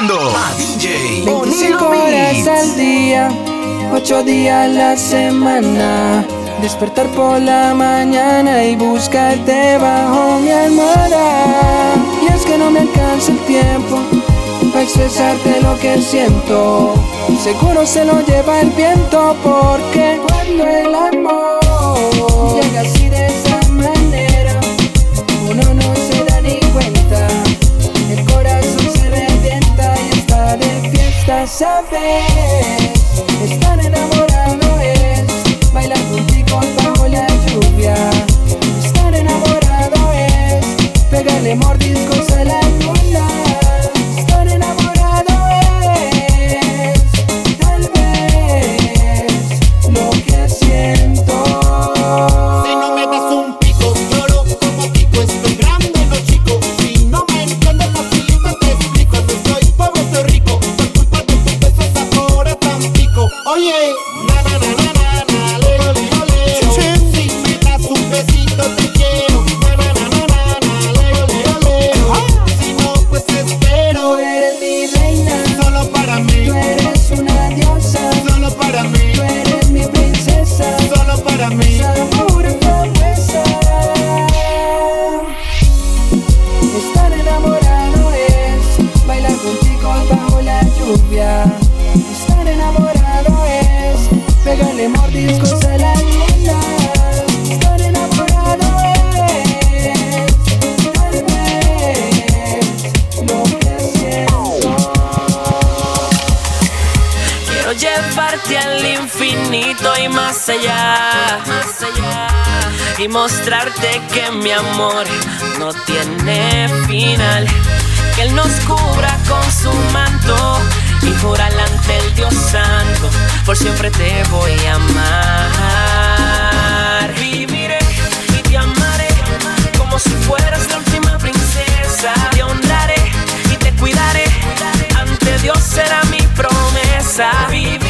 escuchando a DJ 25 horas al día, 8 días a la semana. Despertar por la mañana y buscarte bajo mi almohada. Y es que no me alcanza el tiempo para expresarte lo que siento. Seguro se lo lleva el viento porque cuando el amor llega así de ¿sabes? Estar enamorado es bailar contigo bajo la lluvia. Estar enamorado es pegarle mordiscos y más allá, más allá. Y mostrarte que mi amor no tiene final. Que Él nos cubra con su manto y jurar ante el Dios Santo. Por siempre te voy a amar. Viviré y te amaré como si fueras la última princesa. Te honraré y te cuidaré. Ante Dios será mi promesa. Viviré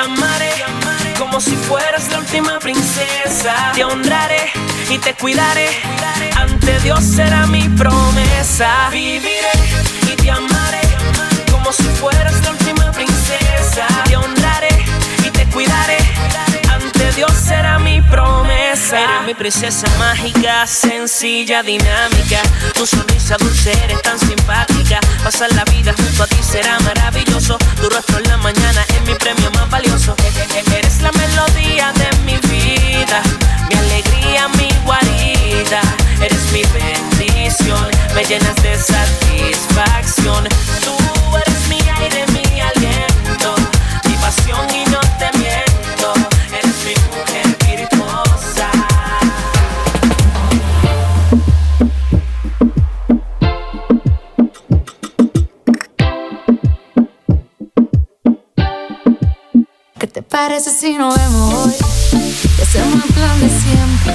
amaré como si fueras la última princesa. Te honraré y te cuidaré. Ante Dios será mi promesa. Viviré y te amaré como si fueras la última princesa. Te honraré y te cuidaré. Dios será mi promesa. Eres mi princesa mágica, sencilla, dinámica. Tu sonrisa dulce eres tan simpática. Pasar la vida junto a ti será maravilloso. Tu rostro en la mañana es mi premio más valioso. Eres la melodía de mi vida, mi alegría, mi guarida. Eres mi bendición, me llenas de satisfacción. Tú parece si nos vemos hoy? Y hacemos el plan de siempre.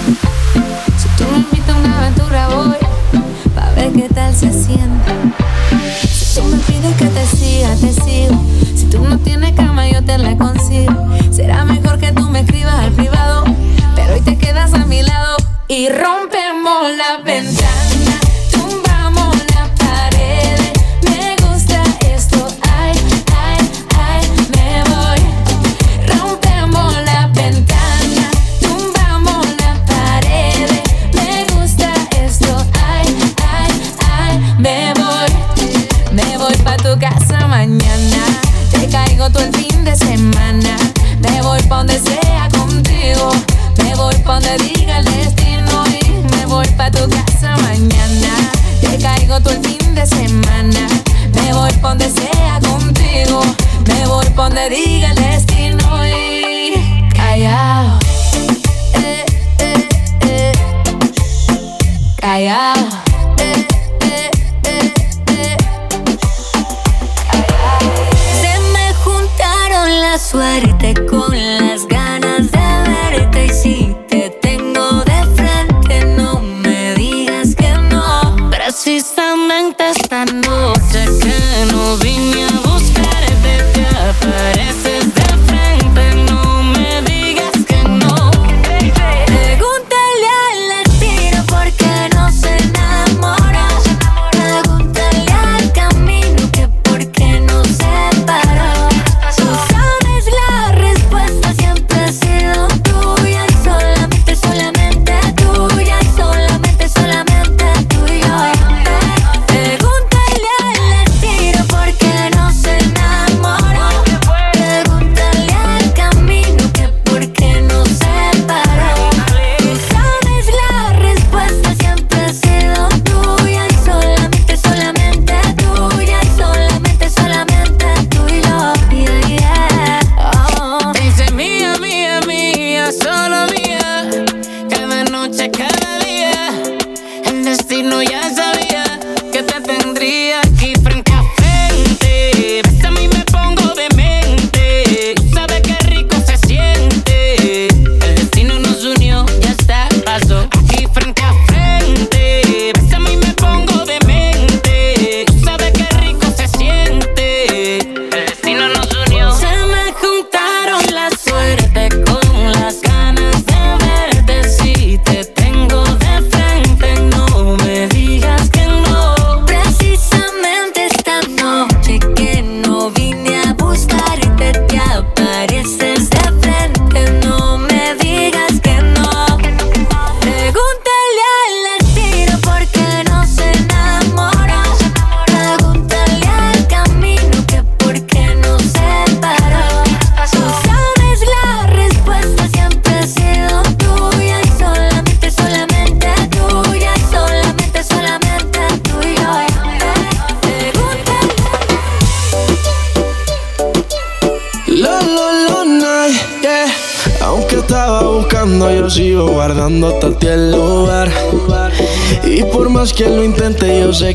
Si tú me invitas a una aventura voy, pa' ver qué tal se siente. Si tú me pides que te siga, te sigo. Si tú no tienes cama, yo te la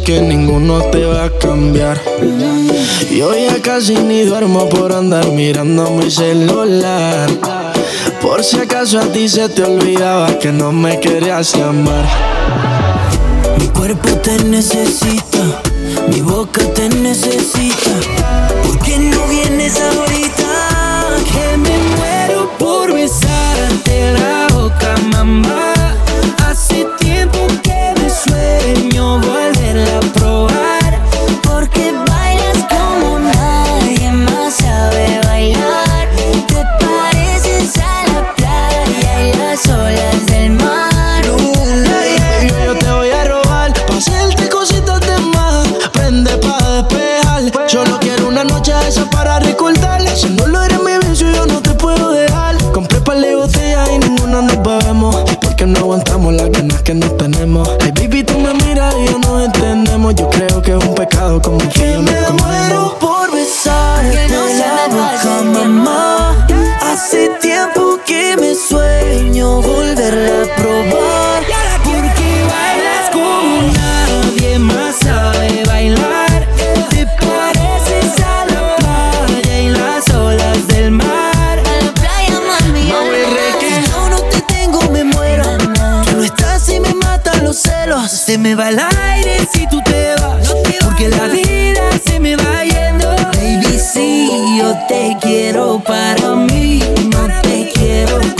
que ninguno te va a cambiar. Yo ya casi ni duermo por andar mirando mi celular. Por si acaso a ti se te olvidaba que no me querías llamar. Mi cuerpo te necesita, mi boca te necesita. ¿Por qué no vienes ahorita? Se me va el aire si tú te vas. Porque la vida se me va yendo. Baby, si yo te quiero para mí, no te quiero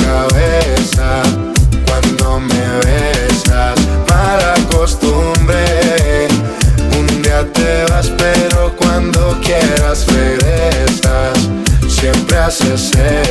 quieras regresas. Siempre haces esa.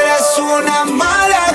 Eres una mala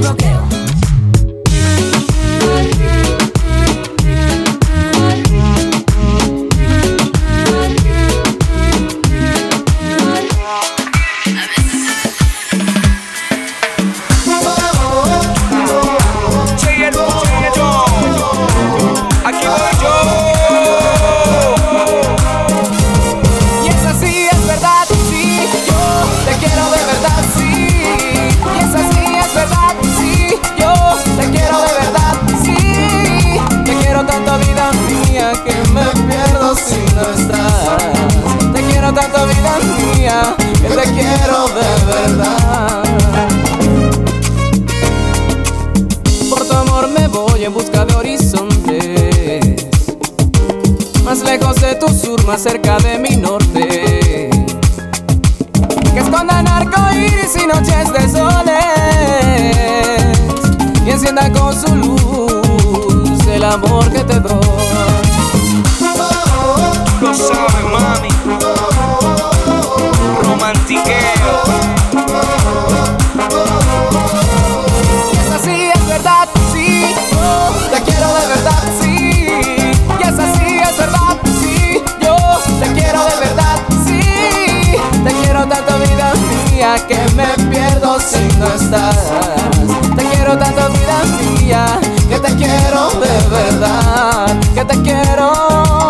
bloqueo. de tu sur, más cerca de mi norte. Que escondan arcoíris y noches de soles. Y encienda con su luz el amor que te doy. que me pierdo si no estás. Te quiero tanto, vida mía, que te quiero de verdad, que te quiero.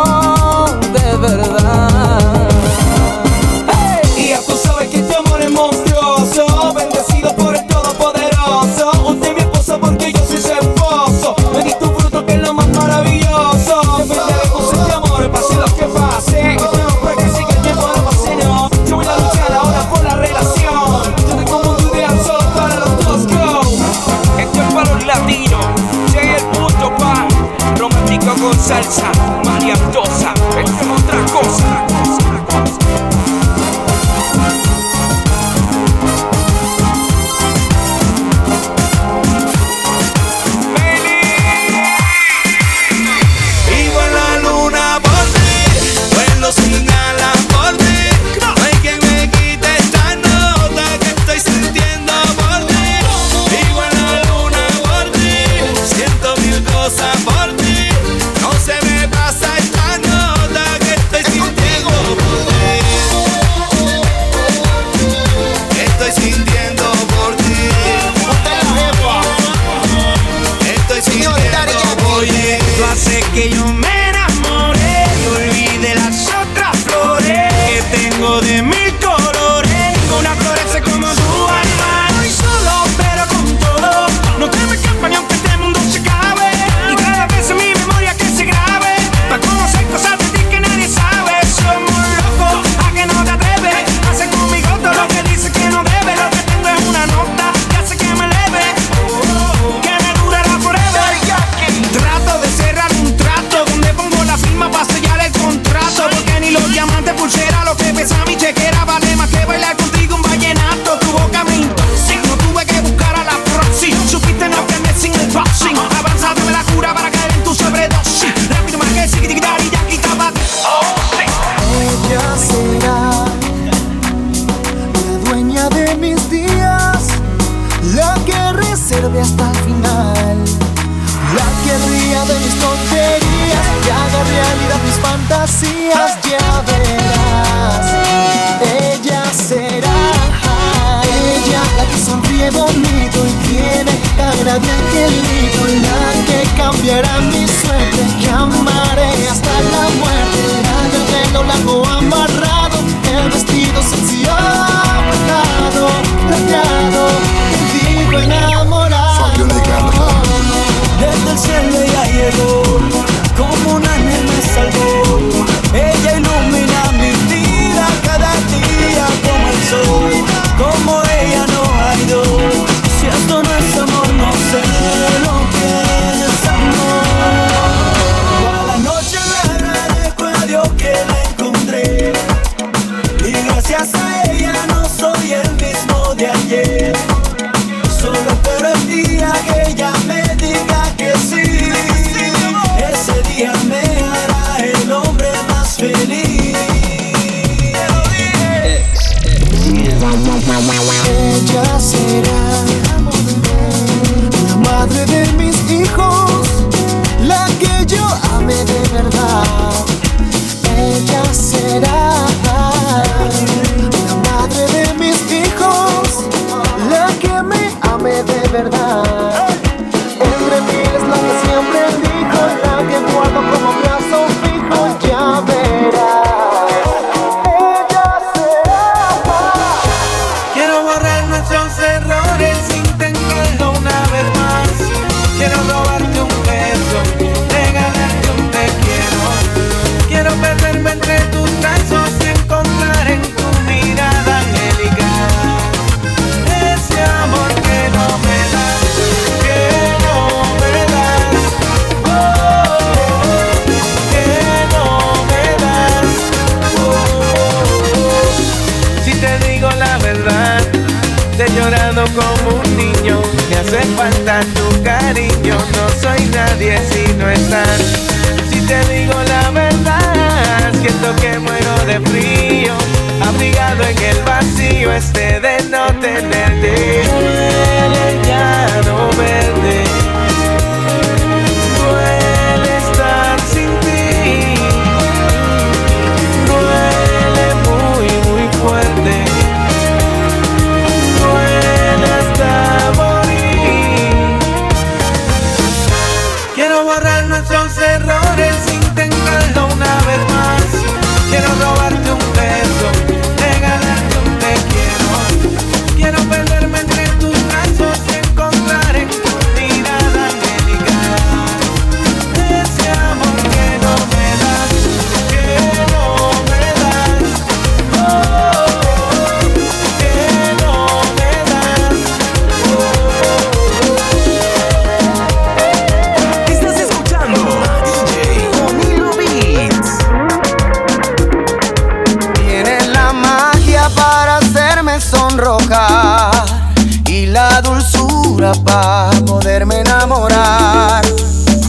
y la dulzura para poderme enamorar.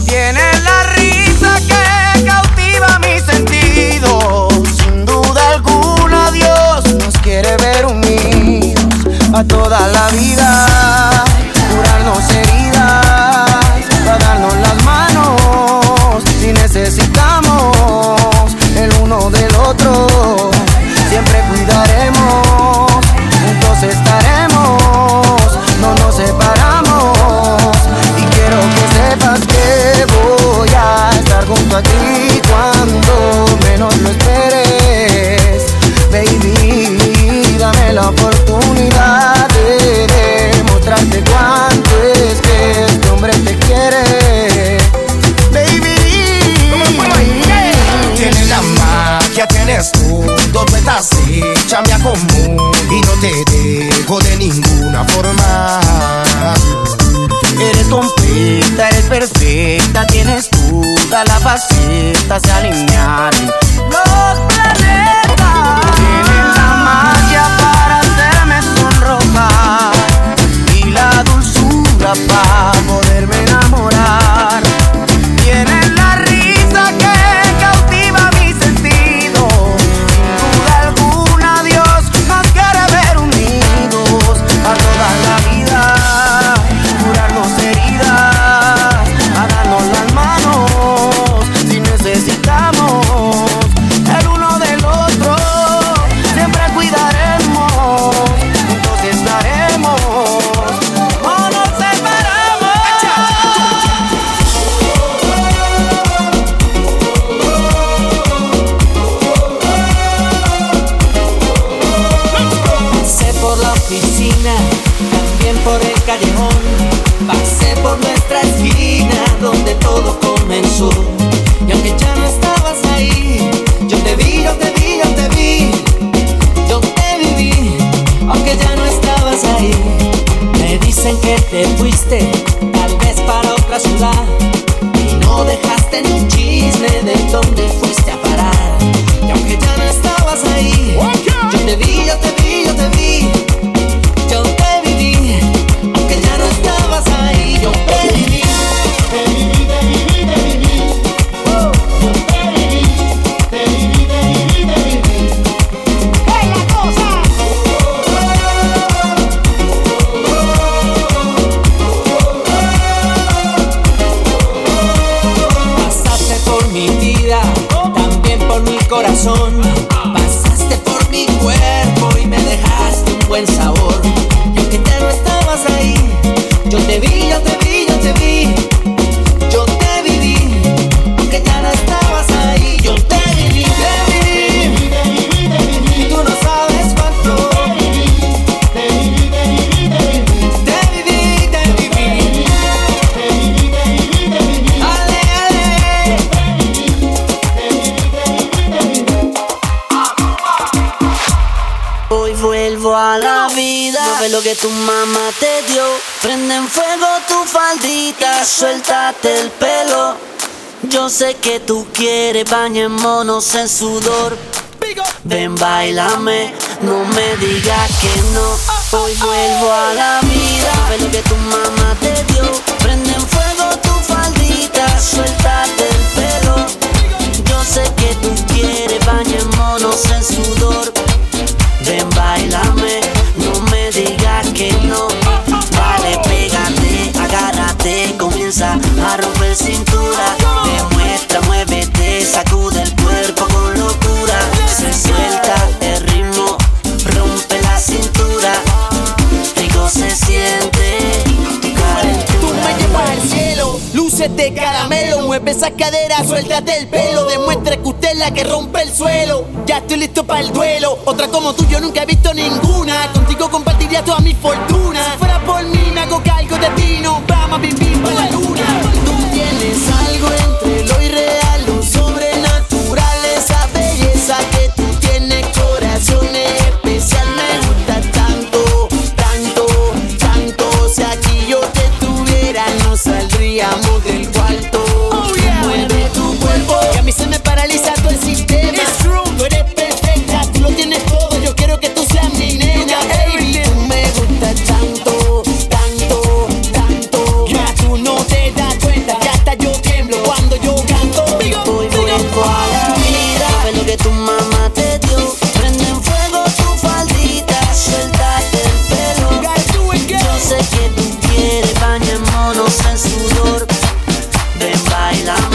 Tienes la risa que cautiva mis sentidos. Sin duda alguna, Dios nos quiere ver unidos a toda la vida. ela vacita, tá se alimenta. Ves lo que tu mamá te dio. Prende en fuego tu faldita. Suéltate el pelo. Yo sé que tú quieres bañémonos en sudor. Ven, bailame, no me digas que no. Hoy vuelvo a la vida. Ves lo que tu mamá te dio. Prende en fuego tu faldita. Suéltate el pelo. Yo sé que tú quieres bañémonos en sudor. Ven, bailame, agárrate, comienza a romper cintura. de caramelo. Mueve esa cadera, suéltate el pelo. Demuestra que usted es la que rompe el suelo. Ya estoy listo para el duelo. Otra como tú, yo nunca he visto ninguna. Contigo compartiría toda mi fortuna. Si fuera por mí, me hago cargo de ti. No vamos a vivir para la luna. Tú tienes algo entre quieres, bañémonos en sudor. Ven, bailamos.